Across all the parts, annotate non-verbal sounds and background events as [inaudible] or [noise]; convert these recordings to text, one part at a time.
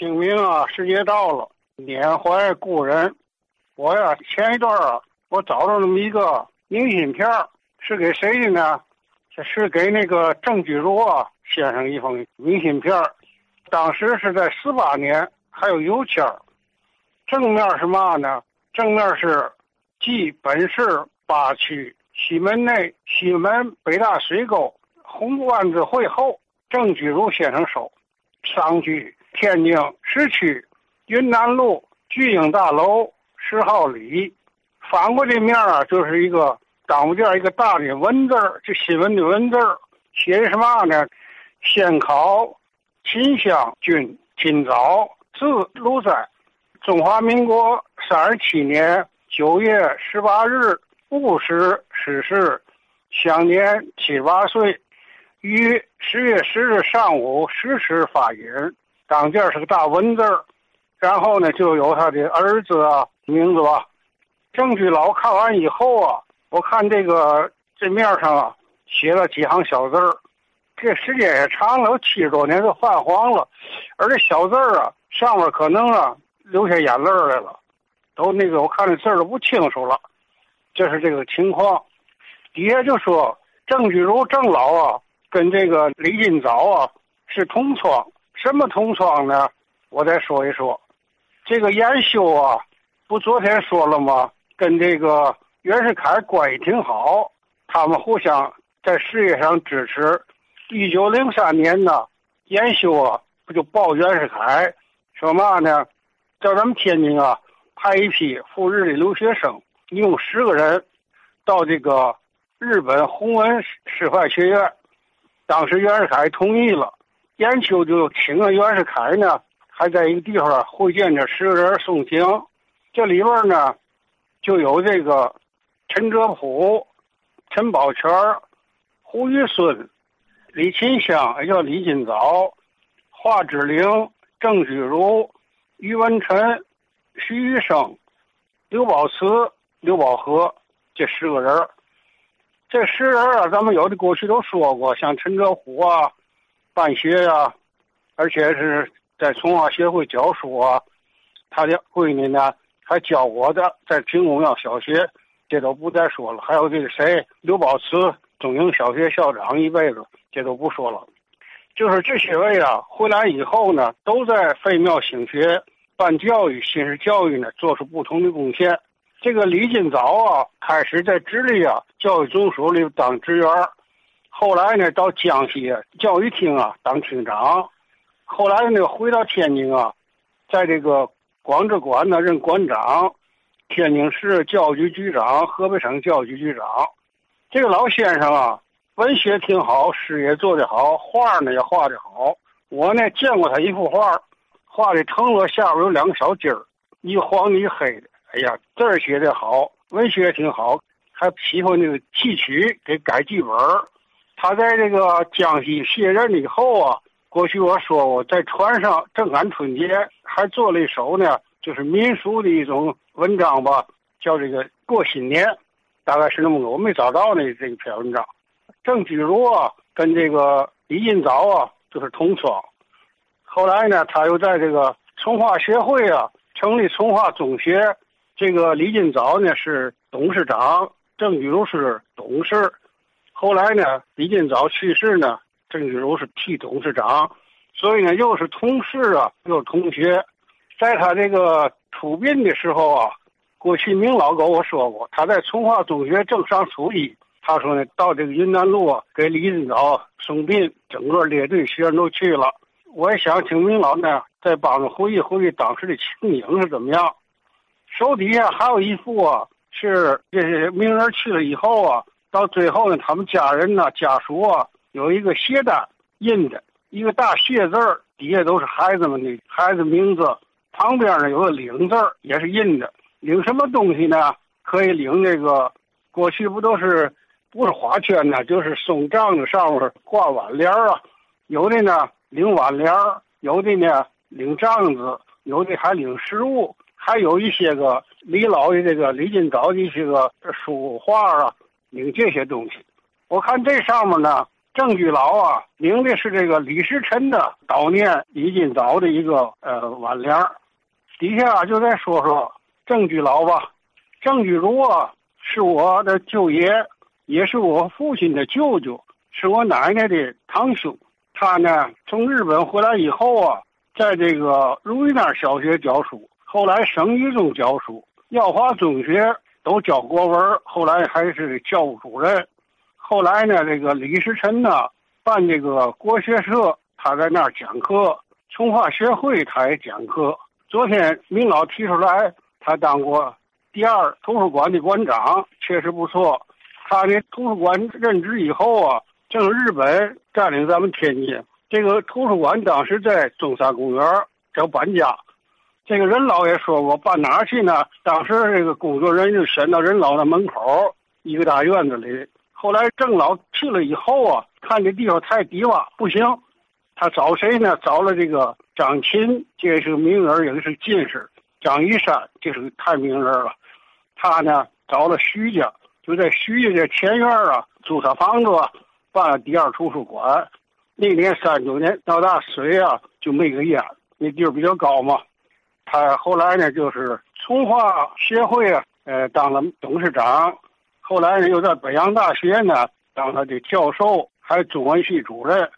清明啊，时节到了，缅怀故人。我呀，前一段啊，我找着那么一个明信片是给谁的呢？这是给那个郑居如啊先生一封明信片当时是在四八年，还有邮签正面是嘛呢？正面是即本市八区西门内西门北大水沟红湾子会后郑居如先生收，上居天津市区云南路巨鹰大楼。十号里，反过这面啊，就是一个当不见一个大的文字儿，这新闻的文字儿，写的什么呢？先考秦湘军今早自鲁斋，中华民国三十七年九月十八日戊时逝世，享年七八岁。于十月十日上午十时发言，张健是个大文字儿，然后呢，就有他的儿子啊。名字吧，郑居老看完以后啊，我看这个这面上啊写了几行小字儿，这时间也长了，有七十多年都泛黄了，而这小字儿啊上面可能啊流下眼泪来了，都那个我看这字都不清楚了，这是这个情况。底下就说郑居如郑老啊跟这个李金早啊是同窗，什么同窗呢？我再说一说，这个严修啊。不，昨天说了吗？跟这个袁世凯关系挺好，他们互相在事业上支持。一九零三年呢，严修啊，不就报袁世凯，说嘛呢？叫咱们天津啊，派一批赴日的留学生，一共十个人，到这个日本弘文师范学院。当时袁世凯同意了，严修就请了袁世凯呢，还在一个地方会见这十个人送行。这里边呢，就有这个陈哲甫、陈宝全、胡玉孙、李清香，也叫李金早、华之玲、郑居如、于文臣、徐玉生、刘宝慈、刘宝和这十个人这十个人啊，咱们有的过去都说过，像陈哲甫啊，办学呀，而且是在从化协会教书啊，他的闺女呢。还教我的，在平公庙小学，这都不再说了。还有这个谁，刘宝慈，中营小学校长一辈子，这都不说了。就是这些位啊，回来以后呢，都在废庙兴学，办教育、新式教育呢，做出不同的贡献。这个李金早啊，开始在直隶啊教育总署里当职员，后来呢到江西教育厅啊当厅长，后来呢回到天津啊，在这个。广智馆呢任馆长，天津市教育局局长，河北省教育局局长。这个老先生啊，文学挺好，诗也做得好，画呢也画得好。我呢见过他一幅画，画的藤萝下边有两个小鸡儿，一黄一黑的。哎呀，字儿写得好，文学挺好，还喜欢那个戏曲，给改剧本。他在这个江西卸任以后啊。过去我说我在船上正赶春节，还做了一首呢，就是民俗的一种文章吧，叫这个过新年，大概是那么个，我没找到呢这一篇文章。郑居如啊，跟这个李金早啊，就是同窗。后来呢，他又在这个从化协会啊成立从化中学，这个李金早呢是董事长，郑居如是董事。后来呢，李金早去世呢。郑居如是替董事长，所以呢，又是同事啊，又是同学。在他这个出殡的时候啊，过去明老跟我说过，他在从化中学正上初一，他说呢，到这个云南路啊，给李金早送殡，整个列队学生都去了。我也想请明老呢，再帮着回忆回忆当时的情景是怎么样。手底下还有一幅啊，是这些名人去了以后啊，到最后呢，他们家人呢，家属啊。有一个谢单印的，一个大谢字儿，底下都是孩子们的孩子名字，旁边呢有个领字儿，也是印的。领什么东西呢？可以领这个，过去不都是不是花圈呢，就是松帐子上面挂挽联儿啊。有的呢领挽联儿，有的呢领帐子，有的还领实物，还有一些个李老的这个李金早的一些个书画啊，领这些东西。我看这上面呢。郑居老啊，领的是这个李时珍的悼念李金早的一个呃挽联底下就再说说郑居老吧。郑居如啊，是我的舅爷，也是我父亲的舅舅，是我奶奶的堂兄。他呢，从日本回来以后啊，在这个如意那小学教书，后来省一中教书，耀华中学都教国文，后来还是教务主任。后来呢，这个李时珍呢办这个国学社，他在那儿讲课；从化协会他也讲课。昨天明老提出来，他当过第二图书馆的馆长，确实不错。他的图书馆任职以后啊。正日本占领咱们天津，这个图书馆当时在中山公园要搬家，这个任老也说过搬哪儿去呢？当时这个工作人员就选到任老的门口一个大院子里。后来郑老去了以后啊，看这地方太低洼，不行，他找谁呢？找了这个张琴，这是个名人，也是进士；张一山，这是个太名人了。他呢找了徐家，就在徐家这前院啊租他房子。办了第二图书馆，那年三九年到大水啊，就没个烟。那地儿比较高嘛。他后来呢，就是从化协会啊，呃，当了董事长。后来呢，又在北洋大学呢当他的教授，还中文系主任。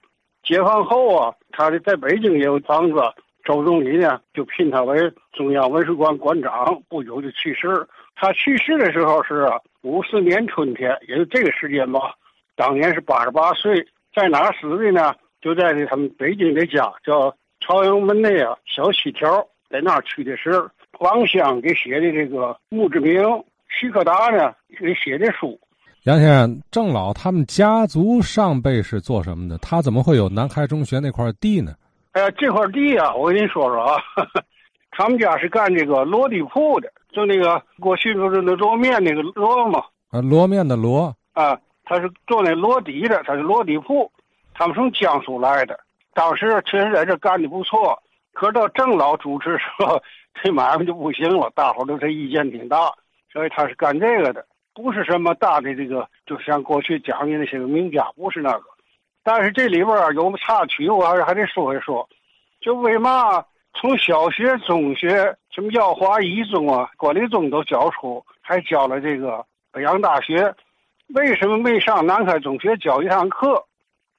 解放后啊，他的在北京也有房子。周总理呢就聘他为中央文史馆馆长。不久就去世。他去世的时候是五四年春天，也就这个时间吧。当年是八十八岁，在哪死的呢？就在他们北京的家，叫朝阳门内啊小西条，在那儿去的是王湘给写的这个墓志铭，徐克达呢给写的书。杨先生，郑老他们家族上辈是做什么的？他怎么会有南开中学那块地呢？哎，这块地啊，我跟你说说啊，[laughs] 他们家是干这个罗地铺的，就那个过去不是那烙面那个罗嘛？啊，罗面的罗啊。他是做那落底的，他是落地铺，他们从江苏来的。当时确实在这干的不错，可到郑老主持时候，这买卖就不行了，大伙都这意见挺大。所以他是干这个的，不是什么大的这个，就像过去讲的那些个名家，不是那个。但是这里边有插曲，我还是还得说一说。就为嘛从小学、中学，什么耀华一中啊、管理中都教出，还教了这个北洋大学。为什么没上南开中学教一堂课？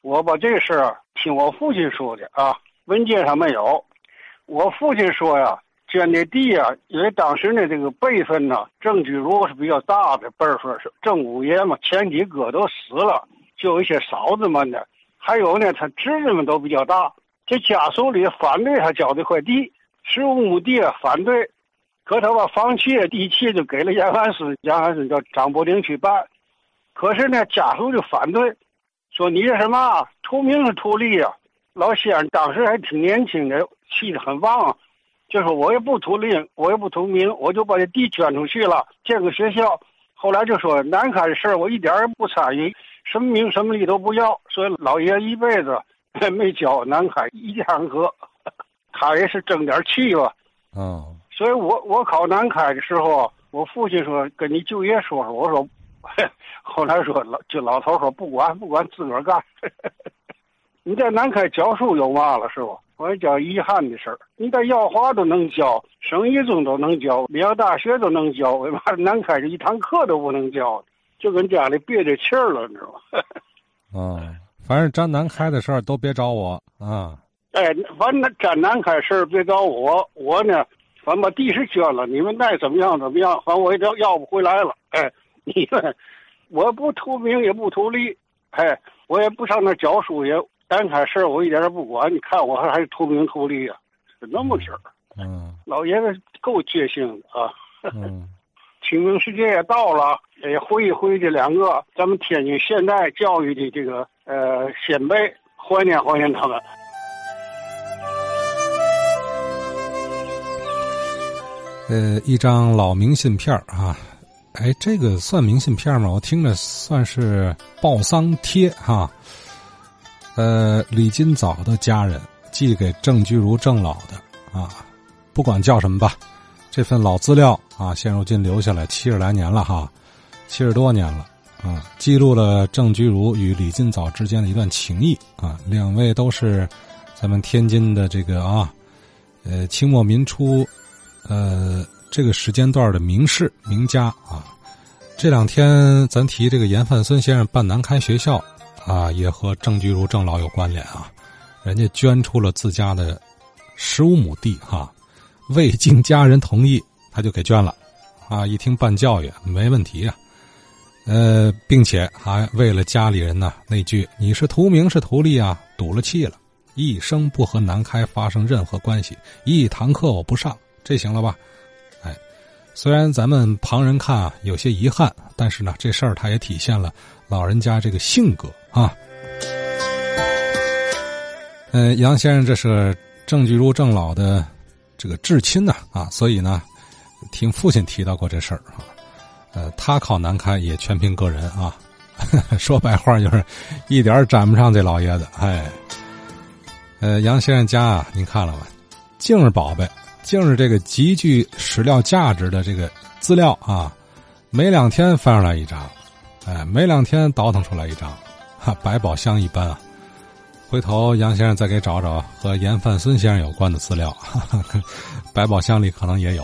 我把这事儿听我父亲说的啊，文件上没有。我父亲说呀，捐的地啊，因为当时呢这个辈分呢，郑居如果是比较大的辈分，是郑五爷嘛，前几个都死了，就有一些嫂子们的，还有呢他侄子们都比较大。这家属里反对他交这块地，十五亩地啊反对，可他把房契、地契就给了延安司，延安司叫张伯苓去办。可是呢，家属就反对，说你这什么图名是图利啊？老先生当时还挺年轻的，气得很旺，就说我也不图利，我也不图名，我就把这地捐出去了，建个学校。后来就说南开的事儿，我一点也不参与，什么名什么利都不要。所以老爷一辈子 [laughs] 没教南开一堂课，他也是争点气吧。嗯。所以我我考南开的时候，我父亲说跟你舅爷说说，我说。[laughs] 后来说老就老头说不管不管自个儿干，[laughs] 你在南开教书有嘛了是不？我也叫遗憾的事儿。你在耀华都能教，省一中都能教，北洋大学都能教，为嘛南开这一堂课都不能教？就跟家里憋着气儿了，你知道吗？啊，[laughs] 反正沾南开的事儿都别找我啊。哎，反正沾南开事儿别找我，我呢，反正把地是捐了，你们爱怎么样怎么样，反正我也要要不回来了，哎。你们，我不图名也不图利，哎，我也不上那教书，也单开事我一点也不管。你看我还是图名图利啊，是那么事儿。嗯，老爷子够决心的啊。嗯，[laughs] 清明时节也到了，也回忆回忆这两个咱们天津现代教育的这个呃先辈，怀念怀念他们。呃，一张老明信片啊。哎，这个算明信片吗？我听着算是报丧贴哈。呃，李金早的家人寄给郑居如郑老的啊，不管叫什么吧，这份老资料啊，现如今留下来七十来年了哈，七十多年了，啊，记录了郑居儒与李金藻之间的一段情谊啊。两位都是咱们天津的这个啊，呃，清末民初，呃，这个时间段的名士名家啊。这两天咱提这个严范孙先生办南开学校啊，也和郑居儒郑老有关联啊。人家捐出了自家的十五亩地哈，未经家人同意他就给捐了啊。一听办教育没问题啊。呃，并且还为了家里人呢，那句“你是图名是图利啊”，赌了气了，一生不和南开发生任何关系，一堂课我不上，这行了吧？哎，虽然咱们旁人看啊有些遗憾，但是呢，这事儿他也体现了老人家这个性格啊。呃，杨先生这是郑居如郑老的这个至亲呐啊，所以呢，听父亲提到过这事儿啊。呃，他考南开也全凭个人啊，[laughs] 说白话就是一点沾不上这老爷子。哎，呃，杨先生家啊，您看了吧？净是宝贝，净是这个极具史料价值的这个资料啊，没两天翻上来一张，哎，没两天倒腾出来一张，哈，百宝箱一般啊。回头杨先生再给找找和严范孙先生有关的资料，百宝箱里可能也有。